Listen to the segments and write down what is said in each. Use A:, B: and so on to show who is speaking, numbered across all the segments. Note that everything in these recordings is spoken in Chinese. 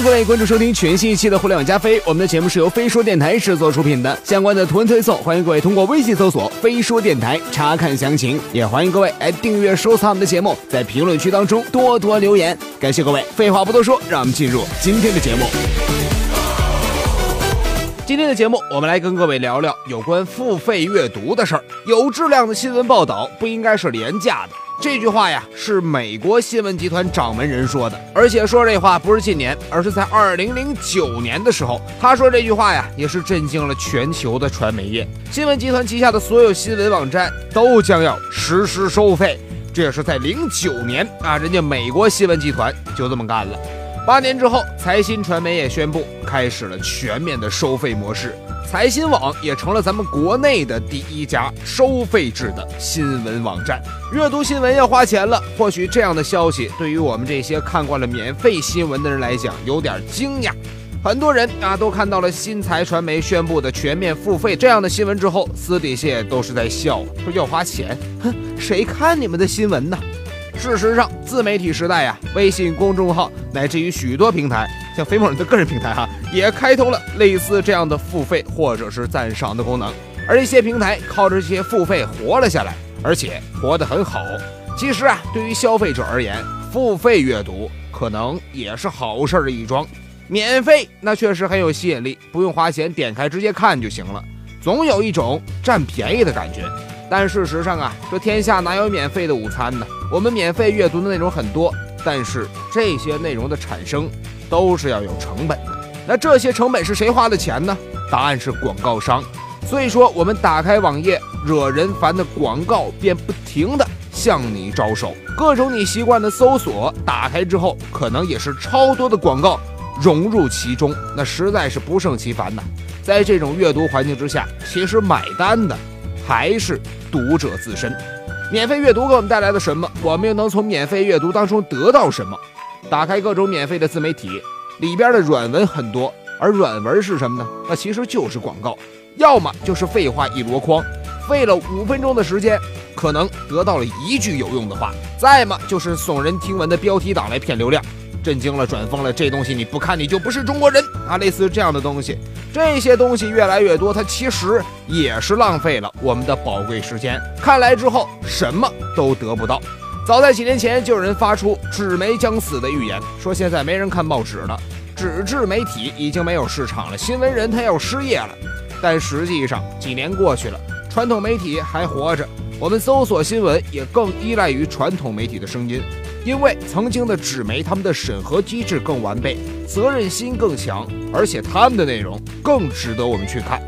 A: 迎各位关注收听全新一期的互联网加飞，我们的节目是由飞说电台制作出品的。相关的图文推送，欢迎各位通过微信搜索“飞说电台”查看详情。也欢迎各位来订阅收藏我们的节目，在评论区当中多多留言。感谢各位，废话不多说，让我们进入今天的节目。今天的节目，我们来跟各位聊聊有关付费阅读的事儿。有质量的新闻报道不应该是廉价的。这句话呀，是美国新闻集团掌门人说的，而且说这话不是近年，而是在二零零九年的时候，他说这句话呀，也是震惊了全球的传媒业。新闻集团旗下的所有新闻网站都将要实施收费，这也是在零九年啊，人家美国新闻集团就这么干了。八年之后，财新传媒也宣布开始了全面的收费模式。财新网也成了咱们国内的第一家收费制的新闻网站。阅读新闻要花钱了，或许这样的消息对于我们这些看惯了免费新闻的人来讲有点惊讶。很多人啊都看到了新财传媒宣布的全面付费这样的新闻之后，私底下都是在笑，说要花钱，哼，谁看你们的新闻呢？事实上，自媒体时代呀，微信公众号乃至于许多平台，像飞某人的个人平台哈，也开通了类似这样的付费或者是赞赏的功能。而一些平台靠着这些付费活了下来，而且活得很好。其实啊，对于消费者而言，付费阅读可能也是好事儿一桩。免费那确实很有吸引力，不用花钱，点开直接看就行了，总有一种占便宜的感觉。但事实上啊，这天下哪有免费的午餐呢？我们免费阅读的内容很多，但是这些内容的产生都是要有成本的。那这些成本是谁花的钱呢？答案是广告商。所以说，我们打开网页，惹人烦的广告便不停的向你招手，各种你习惯的搜索，打开之后可能也是超多的广告融入其中，那实在是不胜其烦呐。在这种阅读环境之下，其实买单的还是。读者自身，免费阅读给我们带来了什么？我们又能从免费阅读当中得到什么？打开各种免费的自媒体，里边的软文很多，而软文是什么呢？那其实就是广告，要么就是废话一箩筐，费了五分钟的时间，可能得到了一句有用的话；再么就是耸人听闻的标题党来骗流量。震惊了，转疯了，这东西你不看你就不是中国人啊！类似这样的东西，这些东西越来越多，它其实也是浪费了我们的宝贵时间。看来之后什么都得不到。早在几年前就有人发出纸媒将死的预言，说现在没人看报纸了，纸质媒体已经没有市场了，新闻人他要失业了。但实际上几年过去了，传统媒体还活着，我们搜索新闻也更依赖于传统媒体的声音。因为曾经的纸媒，他们的审核机制更完备，责任心更强，而且他们的内容更值得我们去看。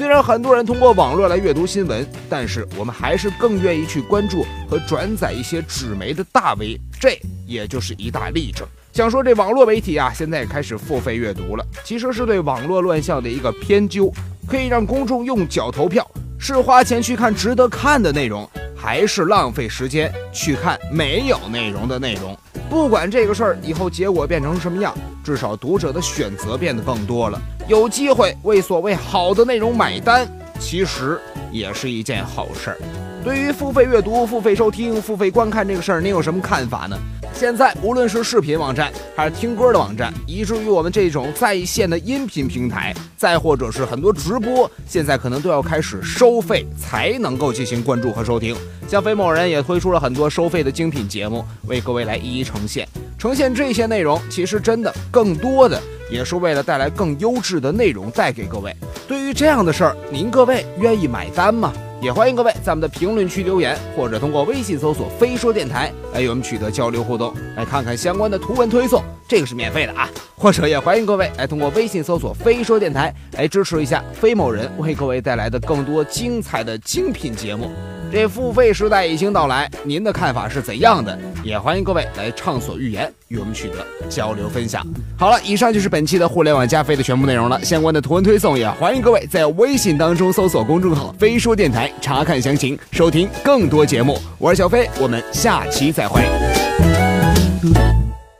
A: 虽然很多人通过网络来阅读新闻，但是我们还是更愿意去关注和转载一些纸媒的大 V，这也就是一大例证。想说这网络媒体啊，现在也开始付费阅读了，其实是对网络乱象的一个偏纠，可以让公众用脚投票，是花钱去看值得看的内容。还是浪费时间去看没有内容的内容，不管这个事儿以后结果变成什么样，至少读者的选择变得更多了，有机会为所谓好的内容买单，其实也是一件好事儿。对于付费阅读、付费收听、付费观看这个事儿，您有什么看法呢？现在无论是视频网站，还是听歌的网站，以至于我们这种在线的音频平台，再或者是很多直播，现在可能都要开始收费才能够进行关注和收听。像飞某人也推出了很多收费的精品节目，为各位来一一呈现。呈现这些内容，其实真的更多的也是为了带来更优质的内容带给各位。对于这样的事儿，您各位愿意买单吗？也欢迎各位在我们的评论区留言，或者通过微信搜索“飞说电台”来与我们取得交流互动，来看看相关的图文推送，这个是免费的啊。或者也欢迎各位来通过微信搜索“飞说电台”来支持一下飞某人为各位带来的更多精彩的精品节目。这付费时代已经到来，您的看法是怎样的？也欢迎各位来畅所欲言，与我们取得交流分享。好了，以上就是本期的互联网加费的全部内容了。相关的图文推送也欢迎各位在微信当中搜索公众号“飞说电台”查看详情，收听更多节目。我是小飞，我们下期再会。